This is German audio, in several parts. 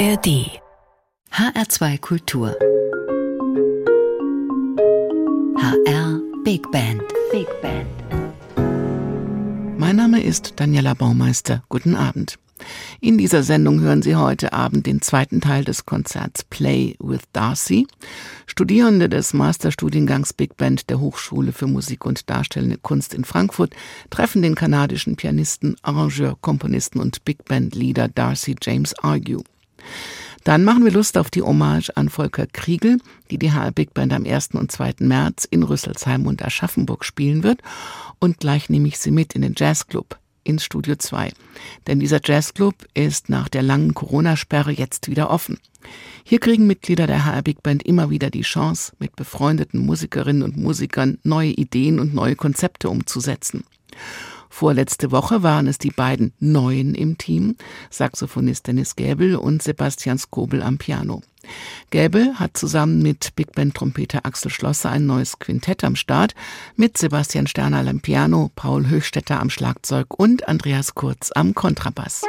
ARD HR2 Kultur HR Big Band Big Band Mein Name ist Daniela Baumeister. Guten Abend. In dieser Sendung hören Sie heute Abend den zweiten Teil des Konzerts Play with Darcy. Studierende des Masterstudiengangs Big Band der Hochschule für Musik und Darstellende Kunst in Frankfurt treffen den kanadischen Pianisten, Arrangeur, Komponisten und Big Band Leader Darcy James Argue. Dann machen wir Lust auf die Hommage an Volker Kriegel, die die HR Big Band am 1. und 2. März in Rüsselsheim und Aschaffenburg spielen wird. Und gleich nehme ich Sie mit in den Jazzclub ins Studio 2. Denn dieser Jazzclub ist nach der langen Corona-Sperre jetzt wieder offen. Hier kriegen Mitglieder der HR Big Band immer wieder die Chance, mit befreundeten Musikerinnen und Musikern neue Ideen und neue Konzepte umzusetzen. Vorletzte Woche waren es die beiden Neuen im Team, Saxophonist Dennis Gäbel und Sebastian Skobel am Piano. Gäbel hat zusammen mit Big Band Trompeter Axel Schlosser ein neues Quintett am Start mit Sebastian Sternerl am Piano, Paul Höchstetter am Schlagzeug und Andreas Kurz am Kontrabass.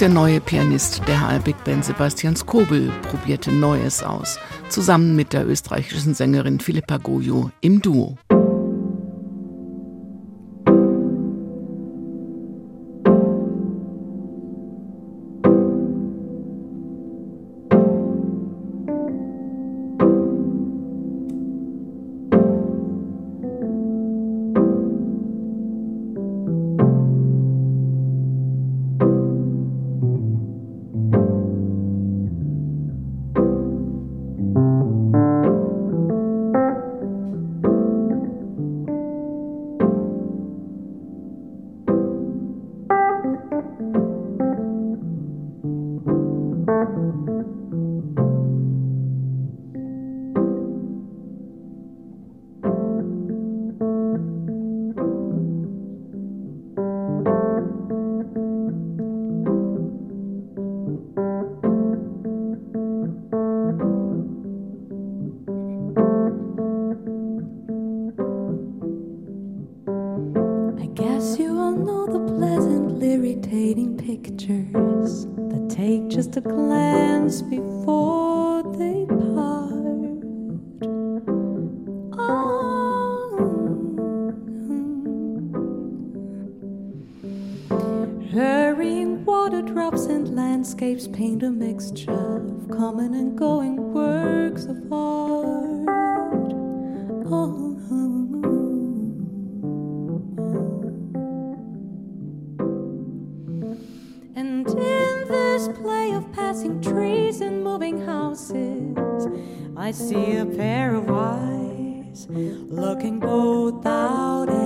Der neue Pianist der HR Big Band Sebastian Skobel probierte Neues aus, zusammen mit der österreichischen Sängerin Philippa Goyo im Duo. landscapes paint a mixture of coming and going works of art. Oh, oh, oh. And in this play of passing trees and moving houses, I see a pair of eyes looking both out.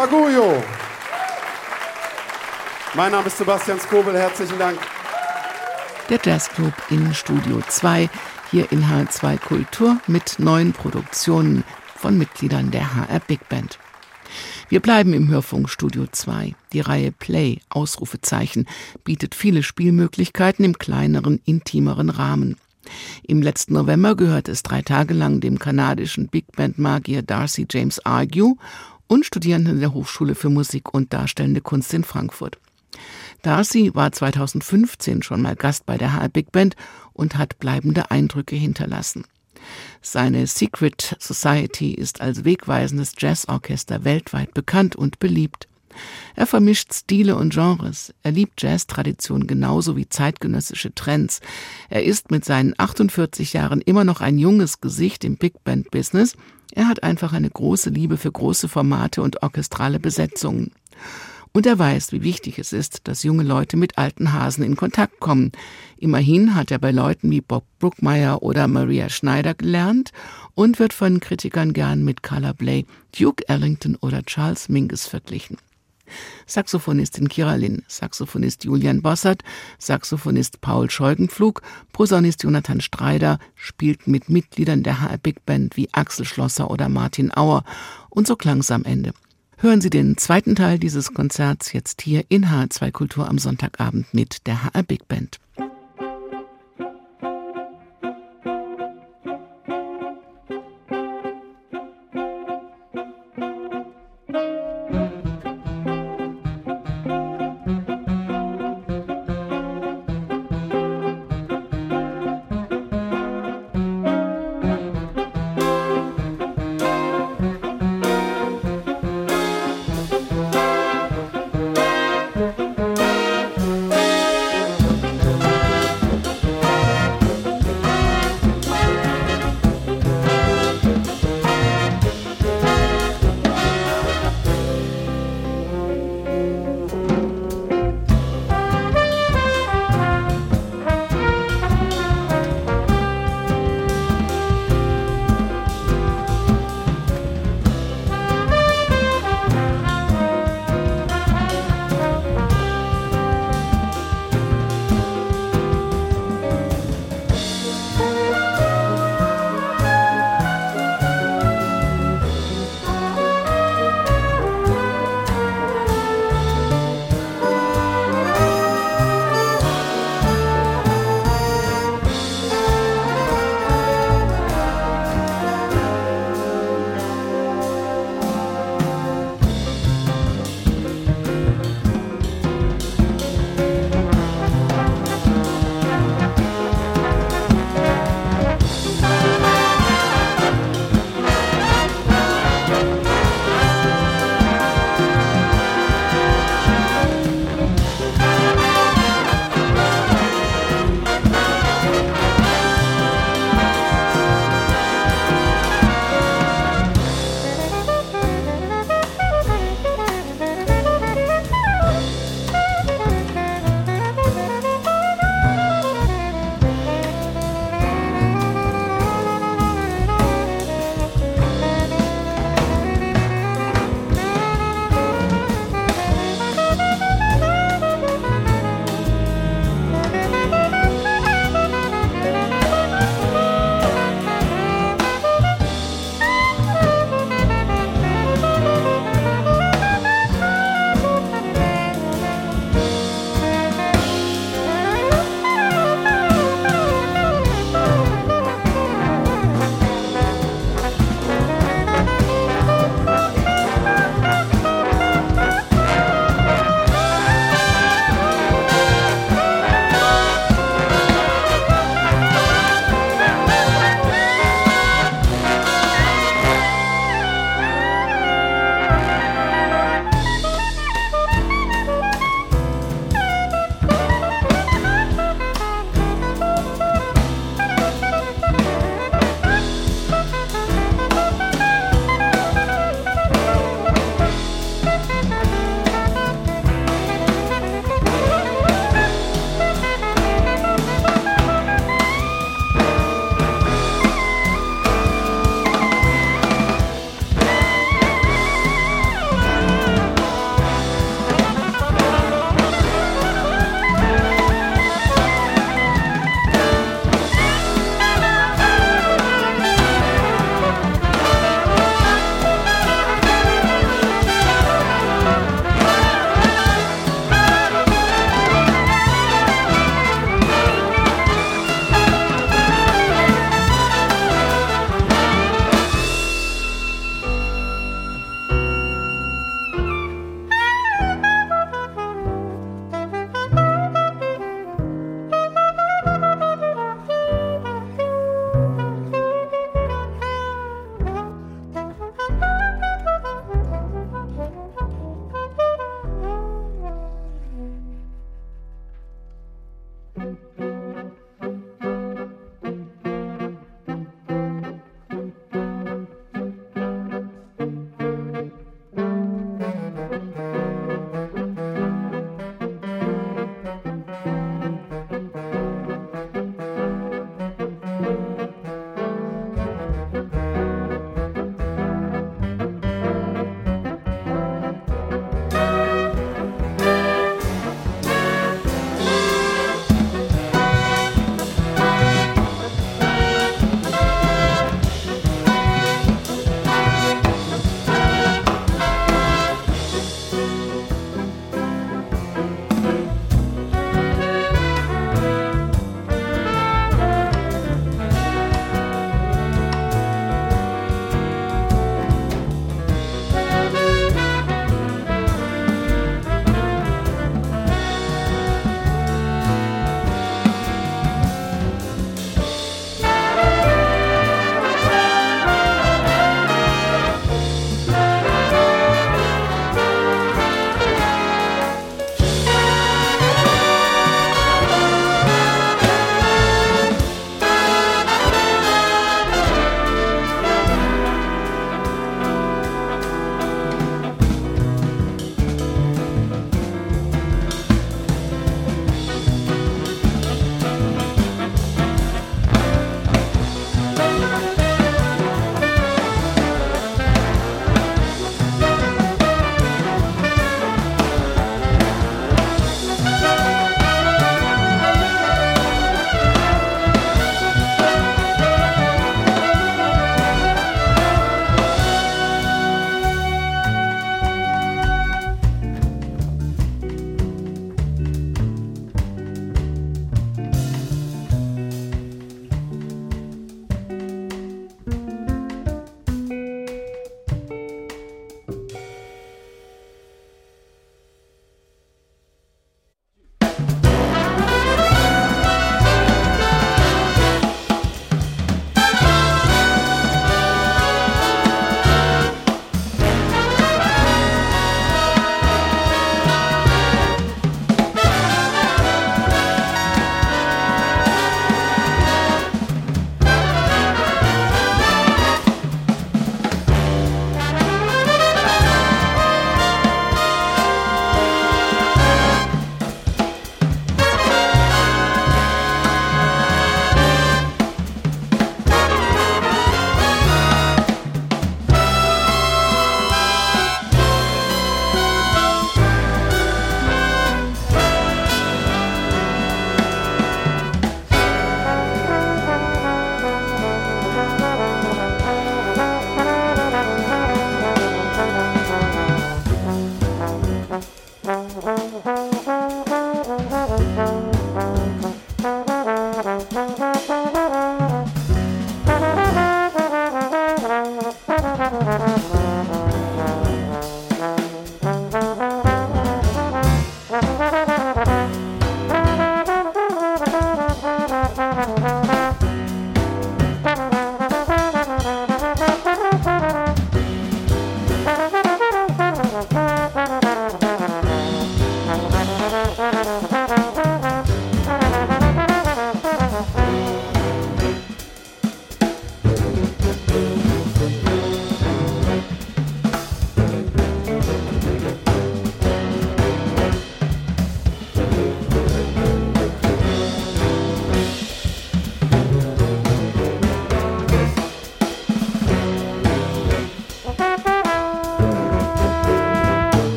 Agoyo. Mein Name ist Sebastian Skobel, herzlichen Dank. Der Jazzclub in Studio 2, hier in H2 Kultur mit neuen Produktionen von Mitgliedern der HR Big Band. Wir bleiben im Hörfunk Studio 2. Die Reihe Play, Ausrufezeichen, bietet viele Spielmöglichkeiten im kleineren, intimeren Rahmen. Im letzten November gehörte es drei Tage lang dem kanadischen Big Band Magier Darcy James Argue und Studierenden der Hochschule für Musik und Darstellende Kunst in Frankfurt. Darcy war 2015 schon mal Gast bei der HR Big Band und hat bleibende Eindrücke hinterlassen. Seine Secret Society ist als wegweisendes Jazzorchester weltweit bekannt und beliebt. Er vermischt Stile und Genres. Er liebt Jazztradition genauso wie zeitgenössische Trends. Er ist mit seinen 48 Jahren immer noch ein junges Gesicht im Big Band Business. Er hat einfach eine große Liebe für große Formate und orchestrale Besetzungen. Und er weiß, wie wichtig es ist, dass junge Leute mit alten Hasen in Kontakt kommen. Immerhin hat er bei Leuten wie Bob Brookmeyer oder Maria Schneider gelernt und wird von Kritikern gern mit Carla Bley, Duke Ellington oder Charles Mingus verglichen. Saxophonistin Kira Lynn, Saxophonist Julian Bossert, Saxophonist Paul Scheugenpflug, Posaunist Jonathan Streider spielten mit Mitgliedern der HR Big Band wie Axel Schlosser oder Martin Auer und so klang's am Ende. Hören Sie den zweiten Teil dieses Konzerts jetzt hier in H2 Kultur am Sonntagabend mit der HR Big Band.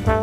Bye.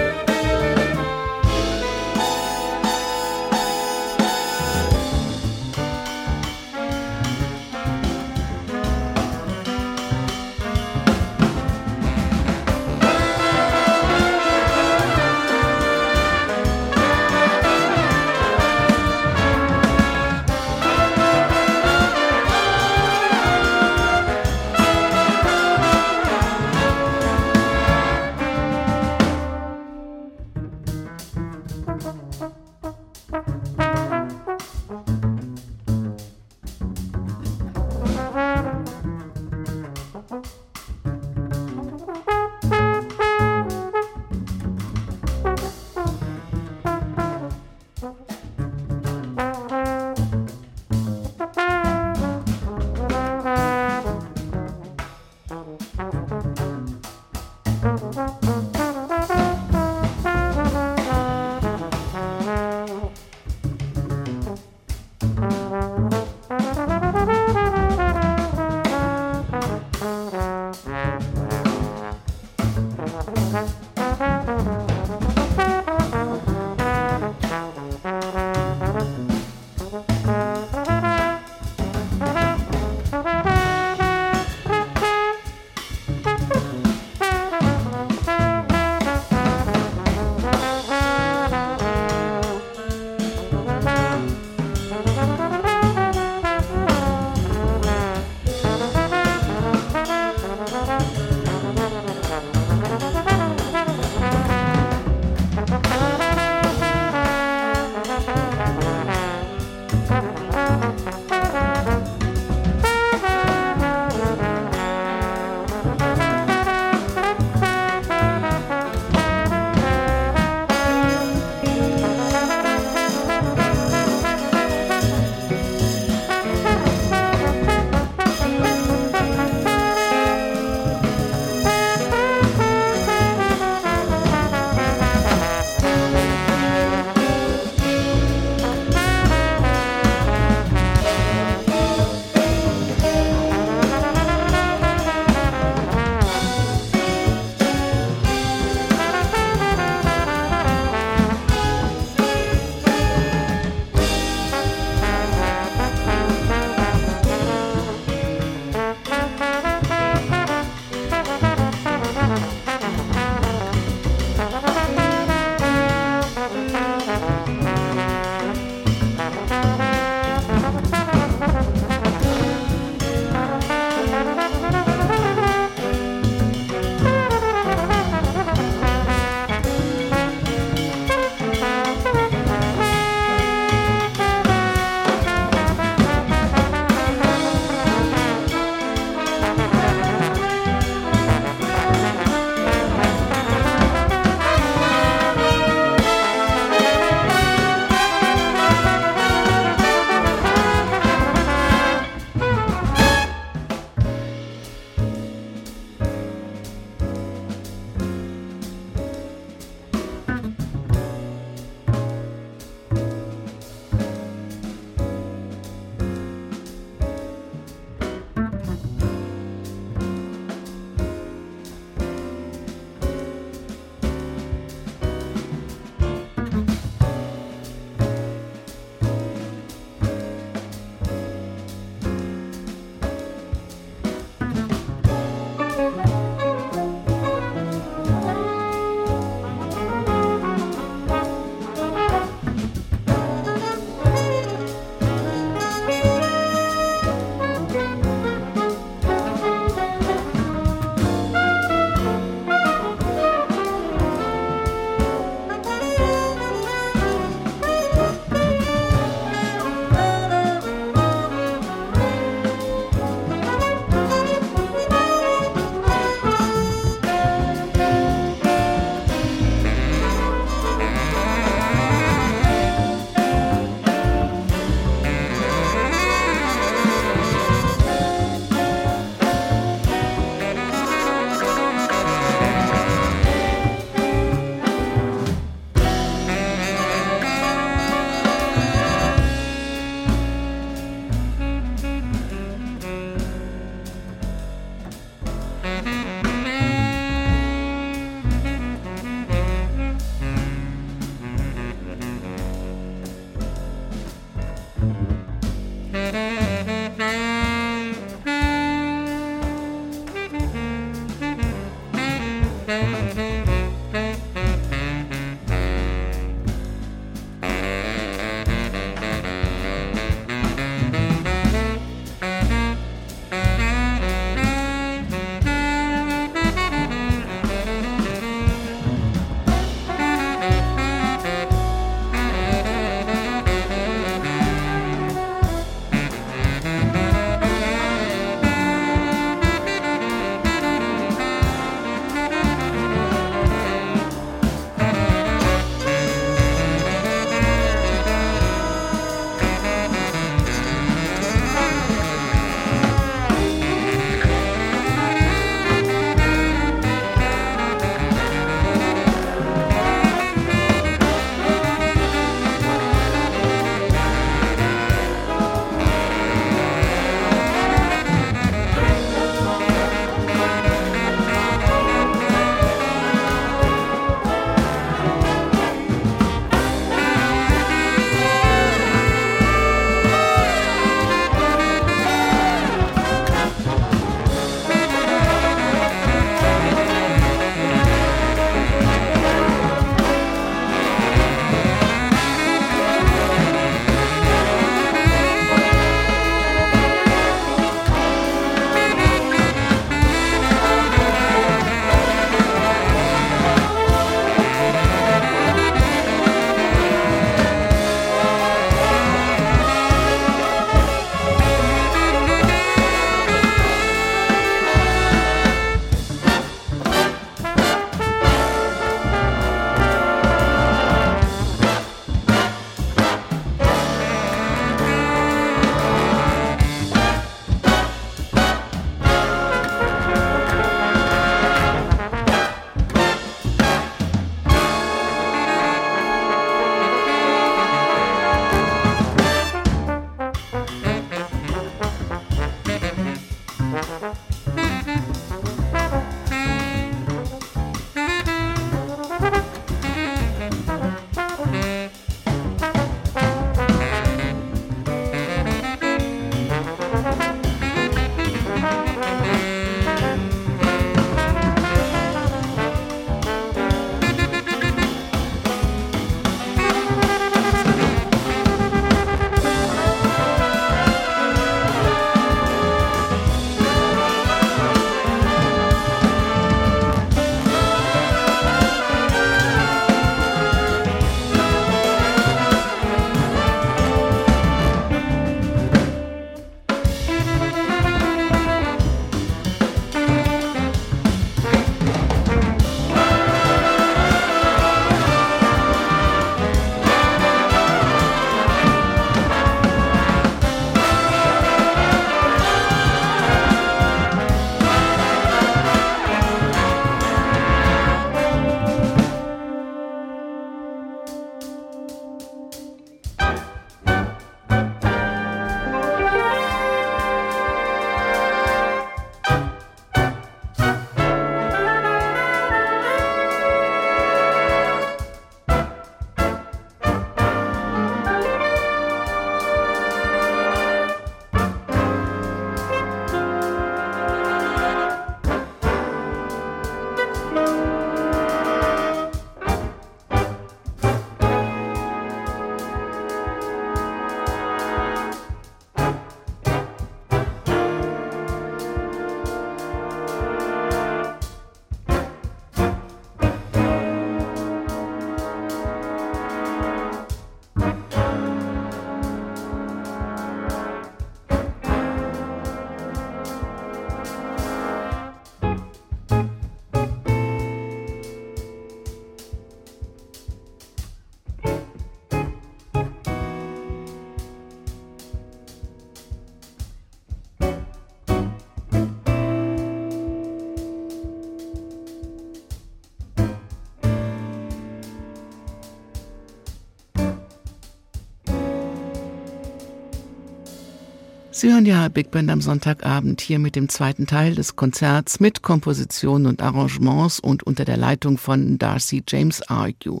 Sie hören ja Big Band am Sonntagabend hier mit dem zweiten Teil des Konzerts mit Kompositionen und Arrangements und unter der Leitung von Darcy James Argue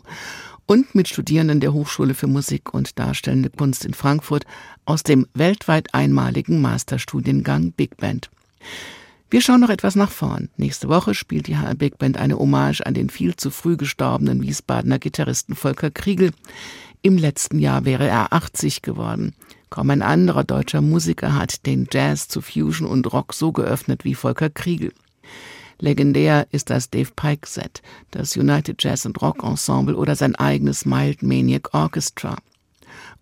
und mit Studierenden der Hochschule für Musik und Darstellende Kunst in Frankfurt aus dem weltweit einmaligen Masterstudiengang Big Band. Wir schauen noch etwas nach vorn. Nächste Woche spielt die HR Big Band eine Hommage an den viel zu früh gestorbenen Wiesbadener Gitarristen Volker Kriegel. Im letzten Jahr wäre er 80 geworden. Kaum ein anderer deutscher Musiker hat den Jazz zu Fusion und Rock so geöffnet wie Volker Kriegel. Legendär ist das Dave Pike Set, das United Jazz and Rock Ensemble oder sein eigenes Mild Maniac Orchestra.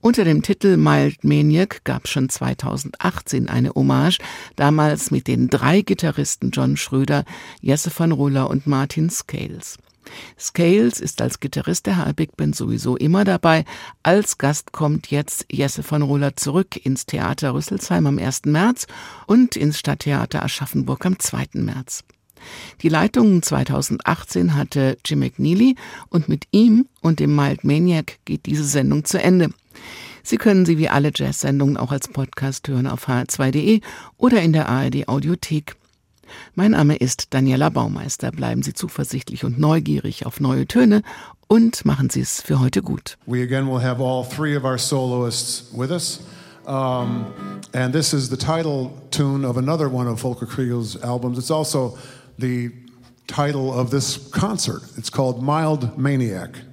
Unter dem Titel Mild Maniac gab schon 2018 eine Hommage, damals mit den drei Gitarristen John Schröder, Jesse van Ruller und Martin Scales. Scales ist als Gitarrist der HR Big Band sowieso immer dabei. Als Gast kommt jetzt Jesse von Ruller zurück ins Theater Rüsselsheim am 1. März und ins Stadttheater Aschaffenburg am 2. März. Die Leitung 2018 hatte Jim McNeely und mit ihm und dem Mild Maniac geht diese Sendung zu Ende. Sie können sie wie alle Jazz-Sendungen auch als Podcast hören auf hr2.de oder in der ARD Audiothek. Mein Name ist Daniela Baumeister. Bleiben Sie zuversichtlich und neugierig auf neue Töne und machen Sie es für heute gut. We again will have all three of our soloists with us. Um, and this is the title tune of another one of Volker Kriegel's albums. It's also the title of this concert. It's called Mild Maniac.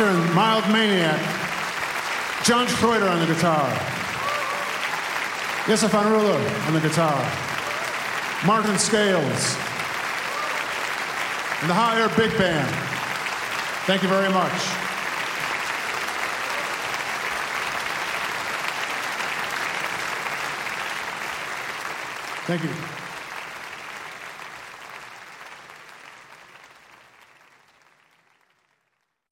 Dankeschön, Mild Maniac. John Schroeder on the guitar. Jesse van on the guitar. Martin Scales. And the High Air Big Band. Thank you very much. Thank you.